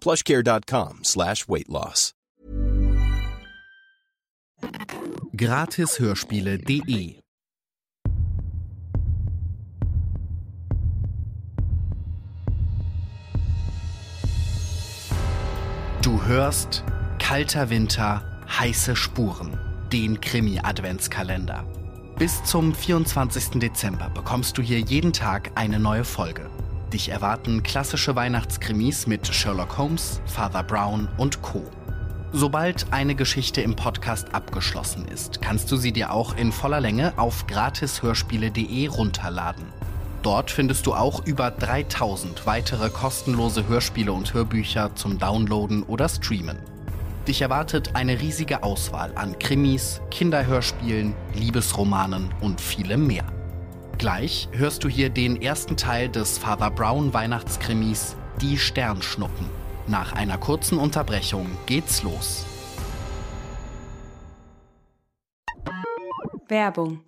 plushcare.com slash weight loss. Gratishörspiele.de Du hörst Kalter Winter, heiße Spuren, den Krimi-Adventskalender. Bis zum 24. Dezember bekommst du hier jeden Tag eine neue Folge. Dich erwarten klassische Weihnachtskrimis mit Sherlock Holmes, Father Brown und Co. Sobald eine Geschichte im Podcast abgeschlossen ist, kannst du sie dir auch in voller Länge auf gratishörspiele.de runterladen. Dort findest du auch über 3000 weitere kostenlose Hörspiele und Hörbücher zum Downloaden oder Streamen. Dich erwartet eine riesige Auswahl an Krimis, Kinderhörspielen, Liebesromanen und vielem mehr. Gleich hörst du hier den ersten Teil des Father Brown Weihnachtskrimis Die Sternschnuppen. Nach einer kurzen Unterbrechung geht's los. Werbung.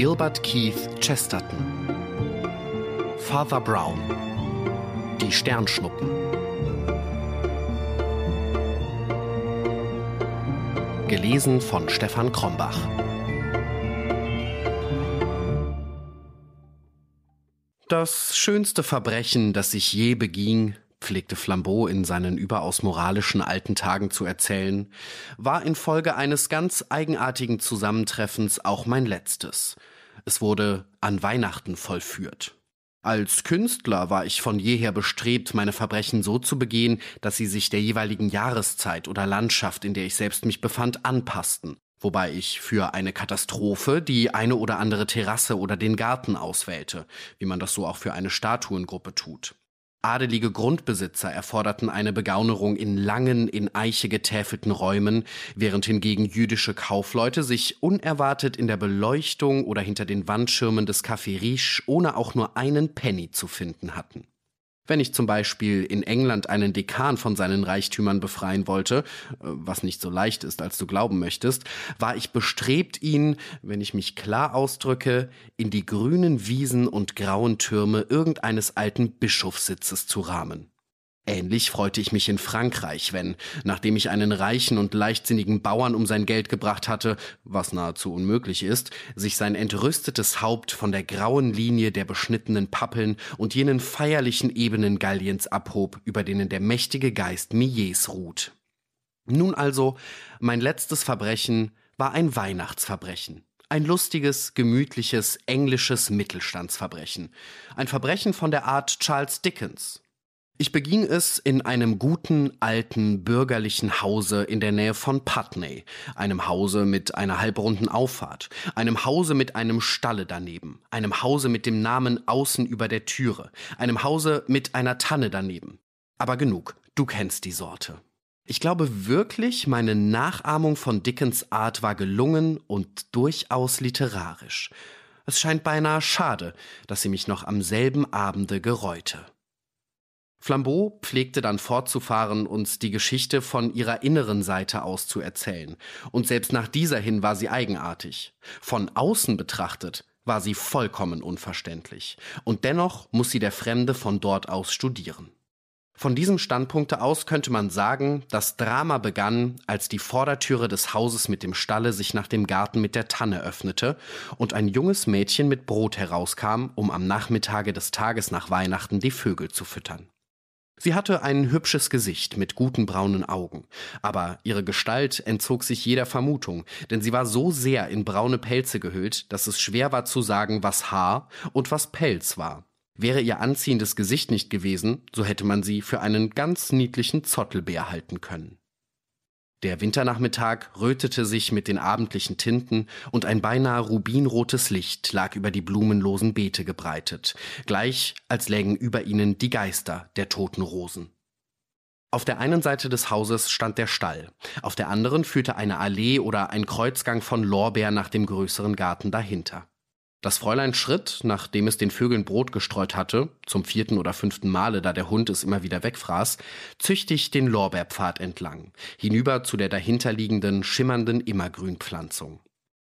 Gilbert Keith Chesterton. Father Brown. Die Sternschnuppen. Gelesen von Stefan Krombach. Das schönste Verbrechen, das ich je beging, pflegte Flambeau in seinen überaus moralischen alten Tagen zu erzählen, war infolge eines ganz eigenartigen Zusammentreffens auch mein letztes. Es wurde an Weihnachten vollführt. Als Künstler war ich von jeher bestrebt, meine Verbrechen so zu begehen, dass sie sich der jeweiligen Jahreszeit oder Landschaft, in der ich selbst mich befand, anpassten, wobei ich für eine Katastrophe die eine oder andere Terrasse oder den Garten auswählte, wie man das so auch für eine Statuengruppe tut. Adelige Grundbesitzer erforderten eine Begaunerung in langen, in Eiche getäfelten Räumen, während hingegen jüdische Kaufleute sich unerwartet in der Beleuchtung oder hinter den Wandschirmen des Café Riche ohne auch nur einen Penny zu finden hatten. Wenn ich zum Beispiel in England einen Dekan von seinen Reichtümern befreien wollte, äh, was nicht so leicht ist, als du glauben möchtest, war ich bestrebt, ihn, wenn ich mich klar ausdrücke, in die grünen Wiesen und grauen Türme irgendeines alten Bischofssitzes zu rahmen. Ähnlich freute ich mich in Frankreich, wenn, nachdem ich einen reichen und leichtsinnigen Bauern um sein Geld gebracht hatte, was nahezu unmöglich ist, sich sein entrüstetes Haupt von der grauen Linie der beschnittenen Pappeln und jenen feierlichen Ebenen Galliens abhob, über denen der mächtige Geist Millets ruht. Nun also, mein letztes Verbrechen war ein Weihnachtsverbrechen. Ein lustiges, gemütliches, englisches Mittelstandsverbrechen. Ein Verbrechen von der Art Charles Dickens. Ich beging es in einem guten, alten, bürgerlichen Hause in der Nähe von Putney, einem Hause mit einer halbrunden Auffahrt, einem Hause mit einem Stalle daneben, einem Hause mit dem Namen außen über der Türe, einem Hause mit einer Tanne daneben. Aber genug, du kennst die Sorte. Ich glaube wirklich, meine Nachahmung von Dickens Art war gelungen und durchaus literarisch. Es scheint beinahe schade, dass sie mich noch am selben Abende gereute. Flambeau pflegte dann fortzufahren, uns die Geschichte von ihrer inneren Seite aus zu erzählen. Und selbst nach dieser hin war sie eigenartig. Von außen betrachtet war sie vollkommen unverständlich. Und dennoch muss sie der Fremde von dort aus studieren. Von diesem Standpunkte aus könnte man sagen, das Drama begann, als die Vordertüre des Hauses mit dem Stalle sich nach dem Garten mit der Tanne öffnete und ein junges Mädchen mit Brot herauskam, um am Nachmittage des Tages nach Weihnachten die Vögel zu füttern. Sie hatte ein hübsches Gesicht mit guten braunen Augen, aber ihre Gestalt entzog sich jeder Vermutung, denn sie war so sehr in braune Pelze gehüllt, dass es schwer war zu sagen, was Haar und was Pelz war. Wäre ihr anziehendes Gesicht nicht gewesen, so hätte man sie für einen ganz niedlichen Zottelbär halten können. Der Winternachmittag rötete sich mit den abendlichen Tinten und ein beinahe rubinrotes Licht lag über die blumenlosen Beete gebreitet, gleich als lägen über ihnen die Geister der toten Rosen. Auf der einen Seite des Hauses stand der Stall, auf der anderen führte eine Allee oder ein Kreuzgang von Lorbeer nach dem größeren Garten dahinter. Das Fräulein schritt, nachdem es den Vögeln Brot gestreut hatte, zum vierten oder fünften Male, da der Hund es immer wieder wegfraß, züchtig den Lorbeerpfad entlang, hinüber zu der dahinterliegenden, schimmernden Immergrünpflanzung.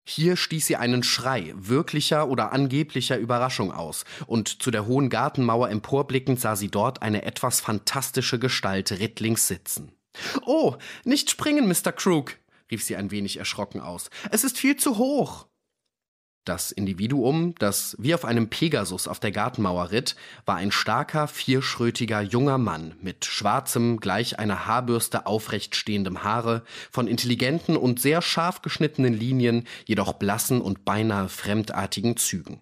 Hier stieß sie einen Schrei wirklicher oder angeblicher Überraschung aus, und zu der hohen Gartenmauer emporblickend sah sie dort eine etwas fantastische Gestalt rittlings sitzen. Oh, nicht springen, Mr. Crook, rief sie ein wenig erschrocken aus. Es ist viel zu hoch. Das Individuum, das wie auf einem Pegasus auf der Gartenmauer ritt, war ein starker, vierschrötiger junger Mann mit schwarzem, gleich einer Haarbürste aufrecht stehendem Haare, von intelligenten und sehr scharf geschnittenen Linien, jedoch blassen und beinahe fremdartigen Zügen.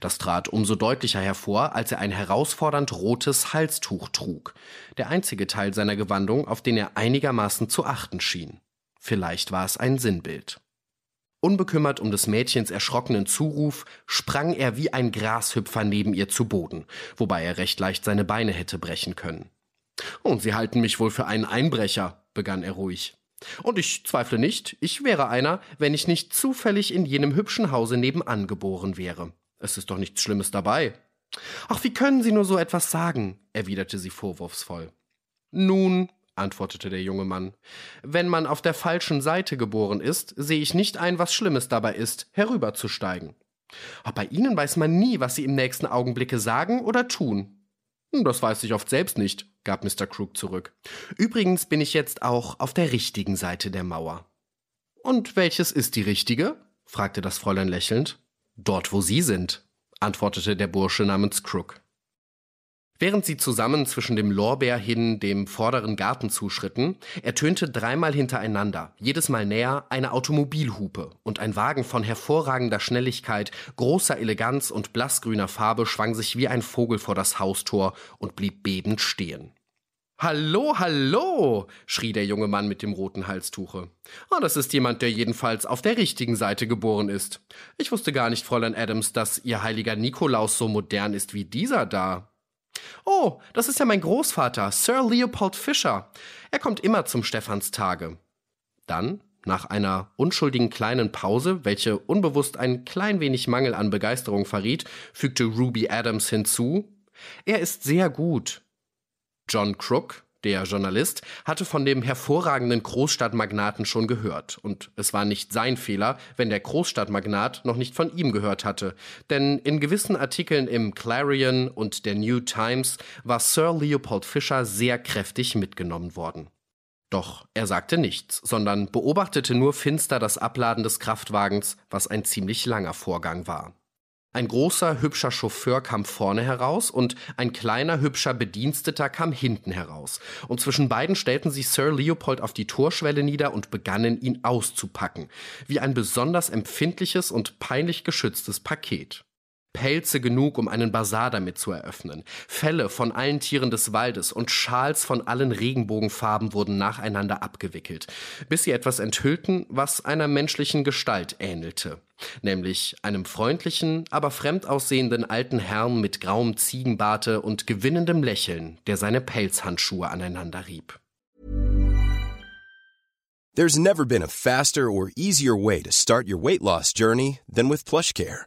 Das trat umso deutlicher hervor, als er ein herausfordernd rotes Halstuch trug, der einzige Teil seiner Gewandung, auf den er einigermaßen zu achten schien. Vielleicht war es ein Sinnbild. Unbekümmert um des Mädchens erschrockenen Zuruf, sprang er wie ein Grashüpfer neben ihr zu Boden, wobei er recht leicht seine Beine hätte brechen können. Und Sie halten mich wohl für einen Einbrecher, begann er ruhig. Und ich zweifle nicht, ich wäre einer, wenn ich nicht zufällig in jenem hübschen Hause nebenan geboren wäre. Es ist doch nichts Schlimmes dabei. Ach, wie können Sie nur so etwas sagen? erwiderte sie vorwurfsvoll. Nun, antwortete der junge Mann. Wenn man auf der falschen Seite geboren ist, sehe ich nicht ein, was Schlimmes dabei ist, herüberzusteigen. Aber bei Ihnen weiß man nie, was Sie im nächsten Augenblicke sagen oder tun. Hm, das weiß ich oft selbst nicht, gab Mr. Crook zurück. Übrigens bin ich jetzt auch auf der richtigen Seite der Mauer. Und welches ist die richtige? fragte das Fräulein lächelnd. Dort, wo Sie sind, antwortete der Bursche namens Crook. Während sie zusammen zwischen dem Lorbeer hin dem vorderen Garten zuschritten, ertönte dreimal hintereinander, jedes Mal näher, eine Automobilhupe, und ein Wagen von hervorragender Schnelligkeit, großer Eleganz und blassgrüner Farbe schwang sich wie ein Vogel vor das Haustor und blieb bebend stehen. Hallo, hallo, schrie der junge Mann mit dem roten Halstuche. Ah, das ist jemand, der jedenfalls auf der richtigen Seite geboren ist. Ich wusste gar nicht, Fräulein Adams, dass Ihr heiliger Nikolaus so modern ist wie dieser da. Oh, das ist ja mein Großvater, Sir Leopold Fischer. Er kommt immer zum Stephanstage. Dann, nach einer unschuldigen kleinen Pause, welche unbewusst ein klein wenig Mangel an Begeisterung verriet, fügte Ruby Adams hinzu, er ist sehr gut. John Crook, der Journalist hatte von dem hervorragenden Großstadtmagnaten schon gehört, und es war nicht sein Fehler, wenn der Großstadtmagnat noch nicht von ihm gehört hatte, denn in gewissen Artikeln im Clarion und der New Times war Sir Leopold Fisher sehr kräftig mitgenommen worden. Doch er sagte nichts, sondern beobachtete nur finster das Abladen des Kraftwagens, was ein ziemlich langer Vorgang war. Ein großer, hübscher Chauffeur kam vorne heraus und ein kleiner, hübscher Bediensteter kam hinten heraus. Und zwischen beiden stellten sich Sir Leopold auf die Torschwelle nieder und begannen, ihn auszupacken, wie ein besonders empfindliches und peinlich geschütztes Paket. Pelze genug, um einen Bazar damit zu eröffnen. Felle von allen Tieren des Waldes und Schals von allen Regenbogenfarben wurden nacheinander abgewickelt, bis sie etwas enthüllten, was einer menschlichen Gestalt ähnelte. Nämlich einem freundlichen, aber fremd aussehenden alten Herrn mit grauem Ziegenbarte und gewinnendem Lächeln, der seine Pelzhandschuhe aneinander rieb. There's never been a faster or easier way to start your weight loss journey than with PlushCare.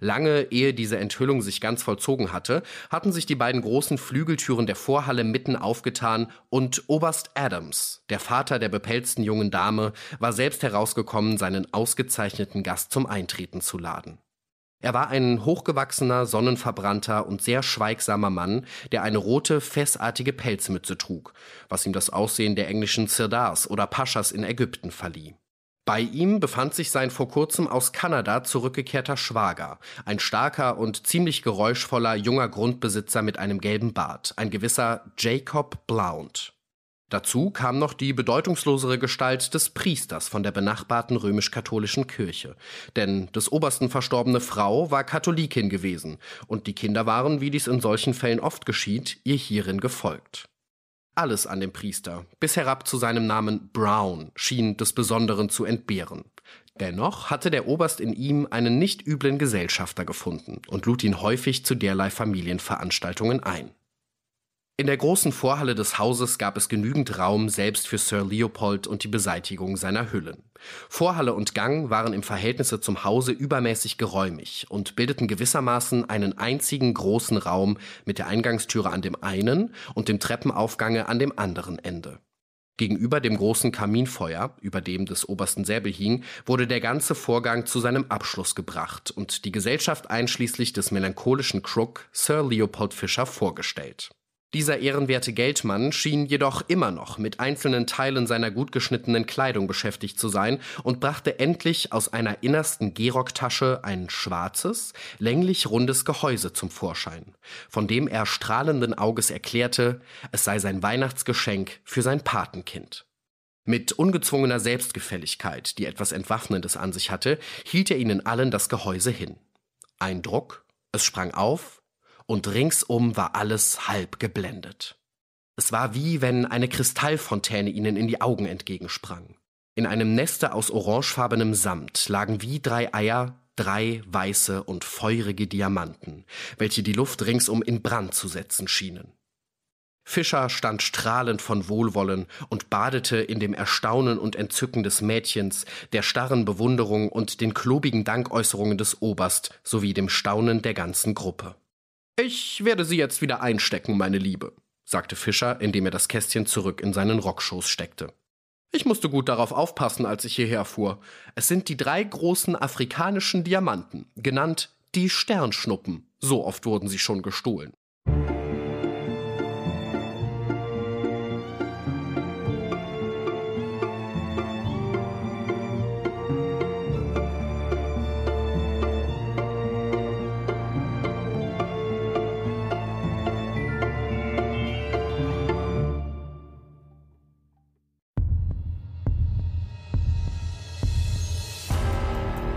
Lange ehe diese Enthüllung sich ganz vollzogen hatte, hatten sich die beiden großen Flügeltüren der Vorhalle mitten aufgetan und Oberst Adams, der Vater der bepelzten jungen Dame, war selbst herausgekommen, seinen ausgezeichneten Gast zum Eintreten zu laden. Er war ein hochgewachsener, sonnenverbrannter und sehr schweigsamer Mann, der eine rote, fessartige Pelzmütze trug, was ihm das Aussehen der englischen Sirdars oder Paschas in Ägypten verlieh. Bei ihm befand sich sein vor kurzem aus Kanada zurückgekehrter Schwager, ein starker und ziemlich geräuschvoller junger Grundbesitzer mit einem gelben Bart, ein gewisser Jacob Blount. Dazu kam noch die bedeutungslosere Gestalt des Priesters von der benachbarten römisch-katholischen Kirche. Denn des Obersten verstorbene Frau war Katholikin gewesen, und die Kinder waren, wie dies in solchen Fällen oft geschieht, ihr hierin gefolgt. Alles an dem Priester, bis herab zu seinem Namen Brown, schien des Besonderen zu entbehren. Dennoch hatte der Oberst in ihm einen nicht üblen Gesellschafter gefunden und lud ihn häufig zu derlei Familienveranstaltungen ein. In der großen Vorhalle des Hauses gab es genügend Raum selbst für Sir Leopold und die Beseitigung seiner Hüllen. Vorhalle und Gang waren im Verhältnisse zum Hause übermäßig geräumig und bildeten gewissermaßen einen einzigen großen Raum mit der Eingangstüre an dem einen und dem Treppenaufgange an dem anderen Ende. Gegenüber dem großen Kaminfeuer, über dem des obersten Säbel hing, wurde der ganze Vorgang zu seinem Abschluss gebracht und die Gesellschaft einschließlich des melancholischen Crook Sir Leopold Fischer vorgestellt. Dieser ehrenwerte Geldmann schien jedoch immer noch mit einzelnen Teilen seiner gut geschnittenen Kleidung beschäftigt zu sein und brachte endlich aus einer innersten Gehrocktasche ein schwarzes, länglich rundes Gehäuse zum Vorschein, von dem er strahlenden Auges erklärte, es sei sein Weihnachtsgeschenk für sein Patenkind. Mit ungezwungener Selbstgefälligkeit, die etwas Entwaffnendes an sich hatte, hielt er ihnen allen das Gehäuse hin. Ein Druck, es sprang auf, und ringsum war alles halb geblendet. Es war wie wenn eine Kristallfontäne ihnen in die Augen entgegensprang. In einem Neste aus orangefarbenem Samt lagen wie drei Eier drei weiße und feurige Diamanten, welche die Luft ringsum in Brand zu setzen schienen. Fischer stand strahlend von Wohlwollen und badete in dem Erstaunen und Entzücken des Mädchens, der starren Bewunderung und den klobigen Dankäußerungen des Oberst sowie dem Staunen der ganzen Gruppe. Ich werde sie jetzt wieder einstecken, meine Liebe, sagte Fischer, indem er das Kästchen zurück in seinen Rockschoß steckte. Ich musste gut darauf aufpassen, als ich hierher fuhr. Es sind die drei großen afrikanischen Diamanten, genannt die Sternschnuppen. So oft wurden sie schon gestohlen.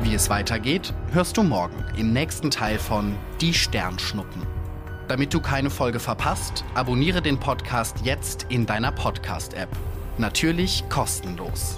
Wie es weitergeht, hörst du morgen im nächsten Teil von Die Sternschnuppen. Damit du keine Folge verpasst, abonniere den Podcast jetzt in deiner Podcast-App. Natürlich kostenlos.